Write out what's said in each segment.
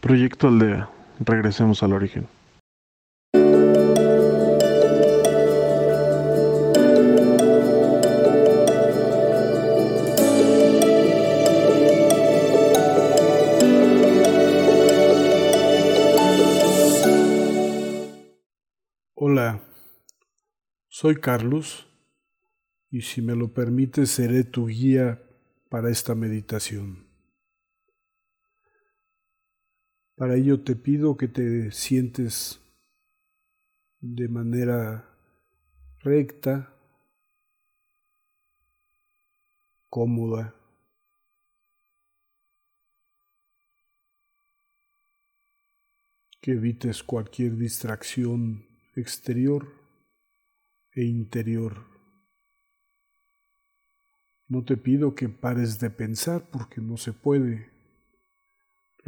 Proyecto Aldea. Regresemos al origen. Hola, soy Carlos y si me lo permites seré tu guía para esta meditación. Para ello te pido que te sientes de manera recta, cómoda. Que evites cualquier distracción exterior e interior. No te pido que pares de pensar porque no se puede.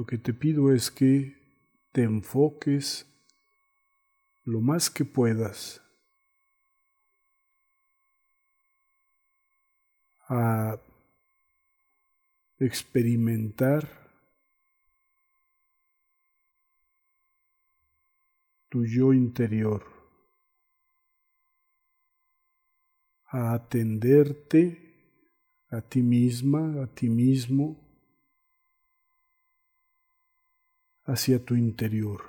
Lo que te pido es que te enfoques lo más que puedas a experimentar tu yo interior, a atenderte a ti misma, a ti mismo, hacia tu interior,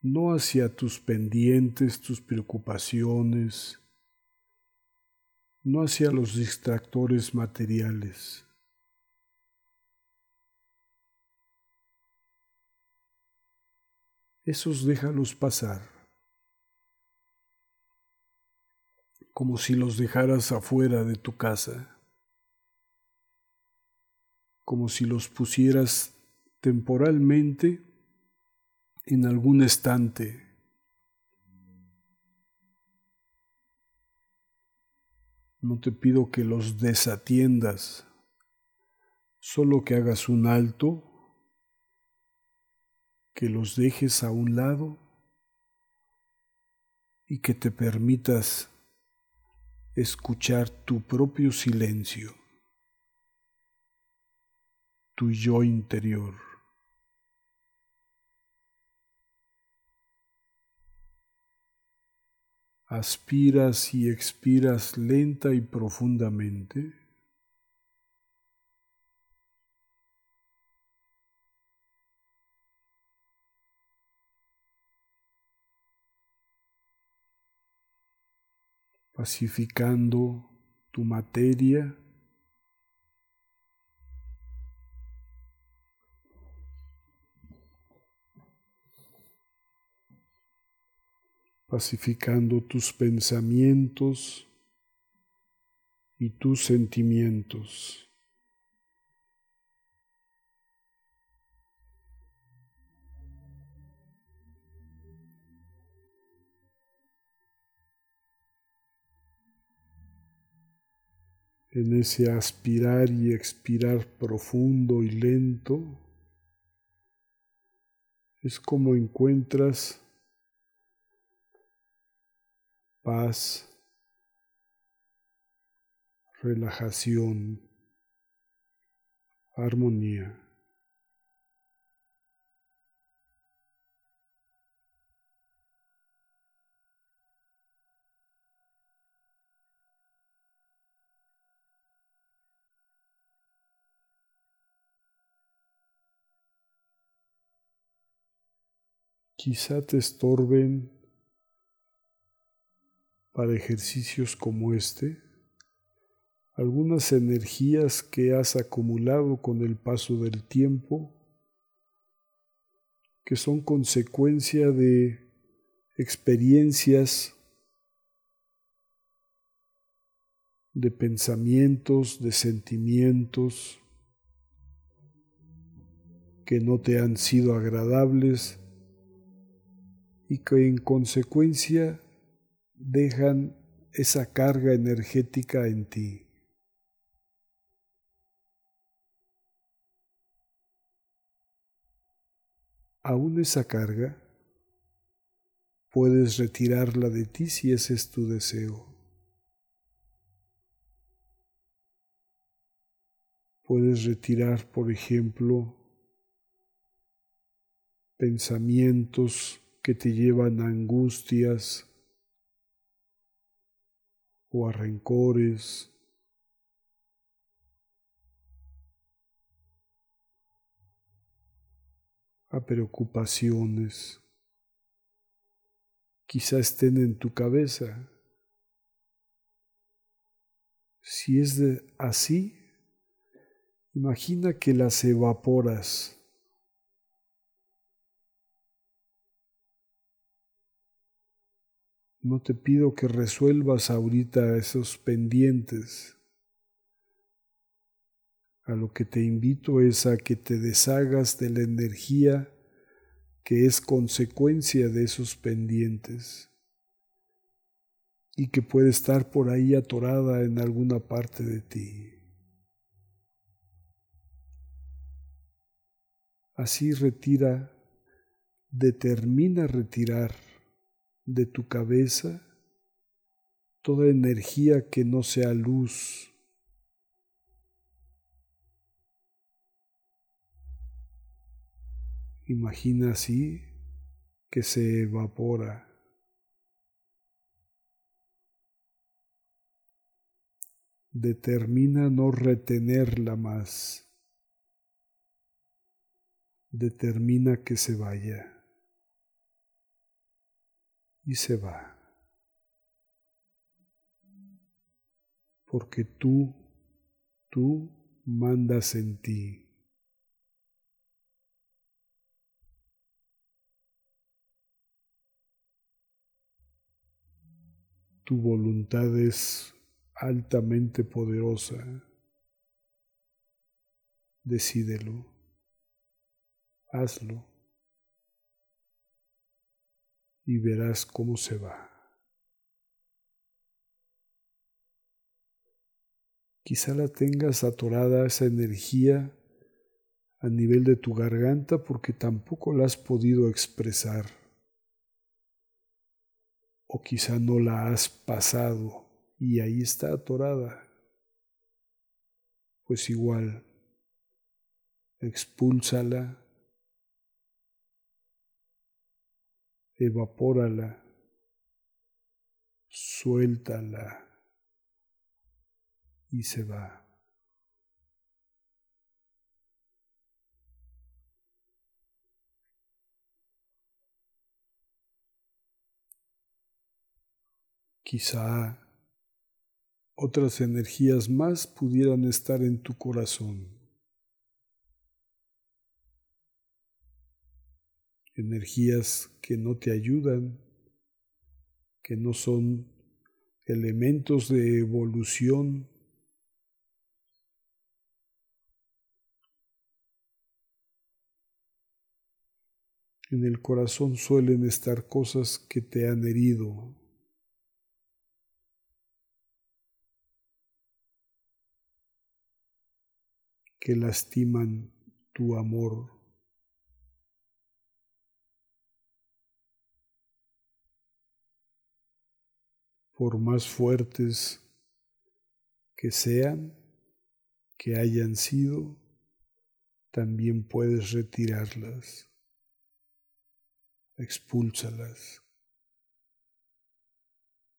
no hacia tus pendientes, tus preocupaciones, no hacia los distractores materiales. Esos déjalos pasar. como si los dejaras afuera de tu casa, como si los pusieras temporalmente en algún estante. No te pido que los desatiendas, solo que hagas un alto, que los dejes a un lado y que te permitas escuchar tu propio silencio, tu yo interior. Aspiras y expiras lenta y profundamente. pacificando tu materia. Pacificando tus pensamientos y tus sentimientos. en ese aspirar y expirar profundo y lento, es como encuentras paz, relajación, armonía. quizá te estorben para ejercicios como este algunas energías que has acumulado con el paso del tiempo, que son consecuencia de experiencias, de pensamientos, de sentimientos que no te han sido agradables y que en consecuencia dejan esa carga energética en ti. Aún esa carga puedes retirarla de ti si ese es tu deseo. Puedes retirar, por ejemplo, pensamientos que te llevan a angustias o a rencores. a preocupaciones. Quizá estén en tu cabeza. Si es de así, imagina que las evaporas. No te pido que resuelvas ahorita esos pendientes. A lo que te invito es a que te deshagas de la energía que es consecuencia de esos pendientes y que puede estar por ahí atorada en alguna parte de ti. Así retira, determina retirar de tu cabeza toda energía que no sea luz. Imagina así que se evapora. Determina no retenerla más. Determina que se vaya y se va. Porque tú, tú mandas en ti. Tu voluntad es altamente poderosa. Decídelo. Hazlo y verás cómo se va. Quizá la tengas atorada esa energía a nivel de tu garganta porque tampoco la has podido expresar. O quizá no la has pasado y ahí está atorada. Pues igual, expúlsala evapórala, suéltala y se va. Quizá otras energías más pudieran estar en tu corazón. Energías que no te ayudan, que no son elementos de evolución. En el corazón suelen estar cosas que te han herido, que lastiman tu amor. Por más fuertes que sean, que hayan sido, también puedes retirarlas, expúlsalas,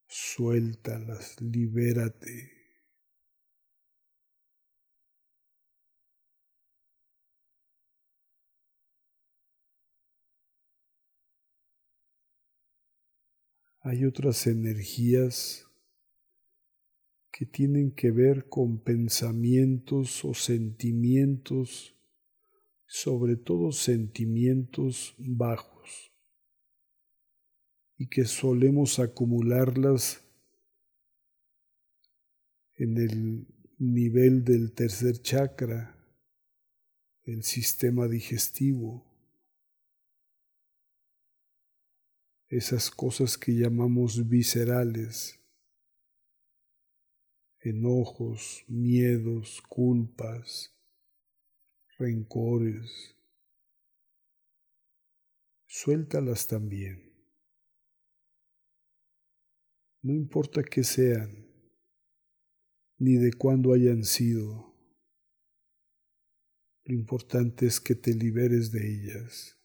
suéltalas, libérate. Hay otras energías que tienen que ver con pensamientos o sentimientos, sobre todo sentimientos bajos, y que solemos acumularlas en el nivel del tercer chakra, el sistema digestivo. Esas cosas que llamamos viscerales, enojos, miedos, culpas, rencores. Suéltalas también. No importa qué sean, ni de cuándo hayan sido. Lo importante es que te liberes de ellas.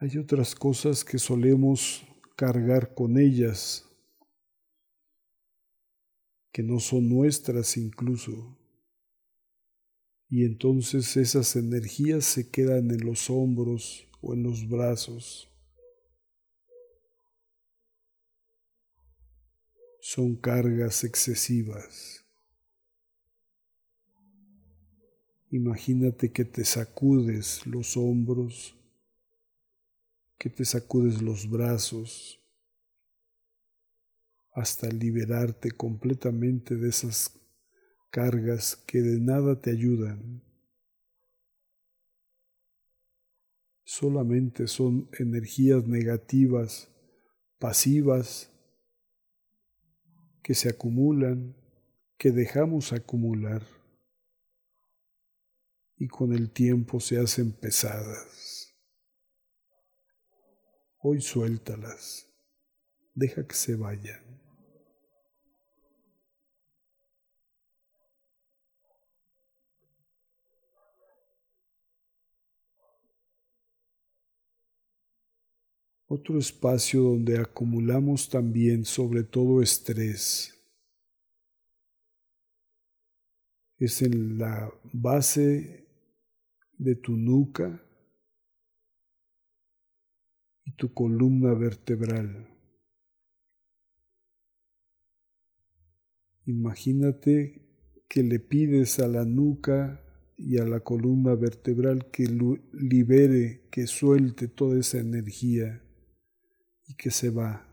Hay otras cosas que solemos cargar con ellas, que no son nuestras incluso. Y entonces esas energías se quedan en los hombros o en los brazos. Son cargas excesivas. Imagínate que te sacudes los hombros que te sacudes los brazos hasta liberarte completamente de esas cargas que de nada te ayudan. Solamente son energías negativas, pasivas, que se acumulan, que dejamos acumular y con el tiempo se hacen pesadas. Hoy suéltalas, deja que se vayan. Otro espacio donde acumulamos también sobre todo estrés es en la base de tu nuca tu columna vertebral. Imagínate que le pides a la nuca y a la columna vertebral que libere, que suelte toda esa energía y que se va.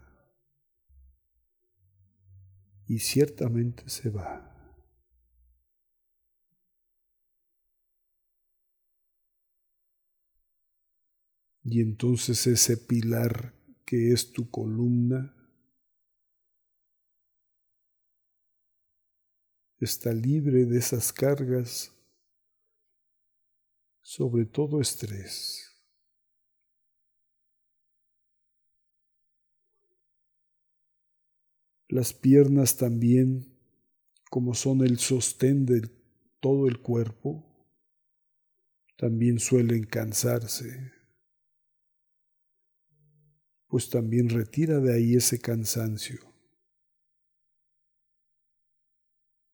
Y ciertamente se va. Y entonces ese pilar que es tu columna está libre de esas cargas, sobre todo estrés. Las piernas también, como son el sostén de todo el cuerpo, también suelen cansarse pues también retira de ahí ese cansancio.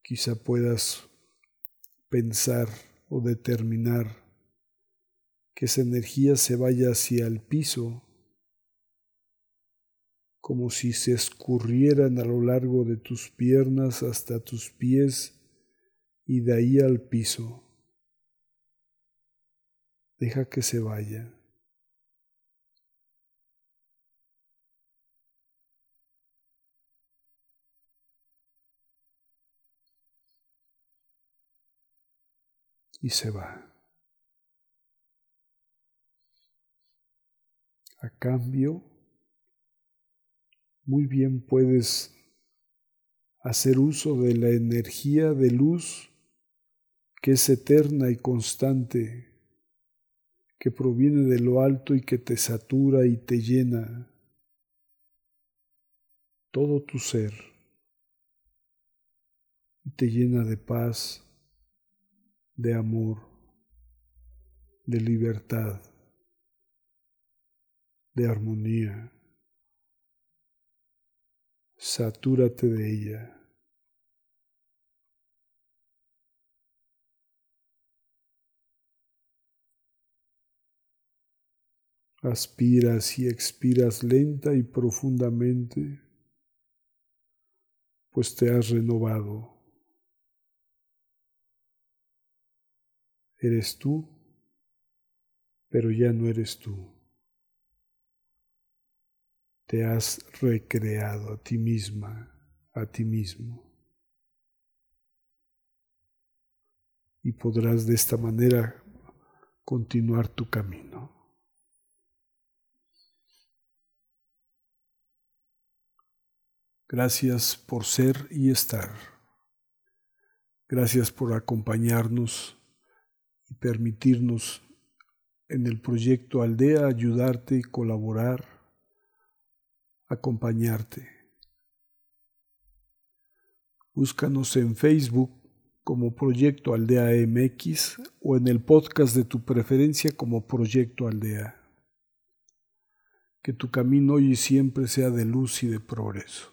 Quizá puedas pensar o determinar que esa energía se vaya hacia el piso, como si se escurrieran a lo largo de tus piernas hasta tus pies y de ahí al piso. Deja que se vaya. Y se va. A cambio, muy bien puedes hacer uso de la energía de luz que es eterna y constante, que proviene de lo alto y que te satura y te llena todo tu ser y te llena de paz, de amor, de libertad, de armonía. Satúrate de ella. Aspiras y expiras lenta y profundamente, pues te has renovado. Eres tú, pero ya no eres tú. Te has recreado a ti misma, a ti mismo. Y podrás de esta manera continuar tu camino. Gracias por ser y estar. Gracias por acompañarnos y permitirnos en el proyecto Aldea ayudarte, colaborar, acompañarte. Búscanos en Facebook como Proyecto Aldea MX o en el podcast de tu preferencia como Proyecto Aldea. Que tu camino hoy y siempre sea de luz y de progreso.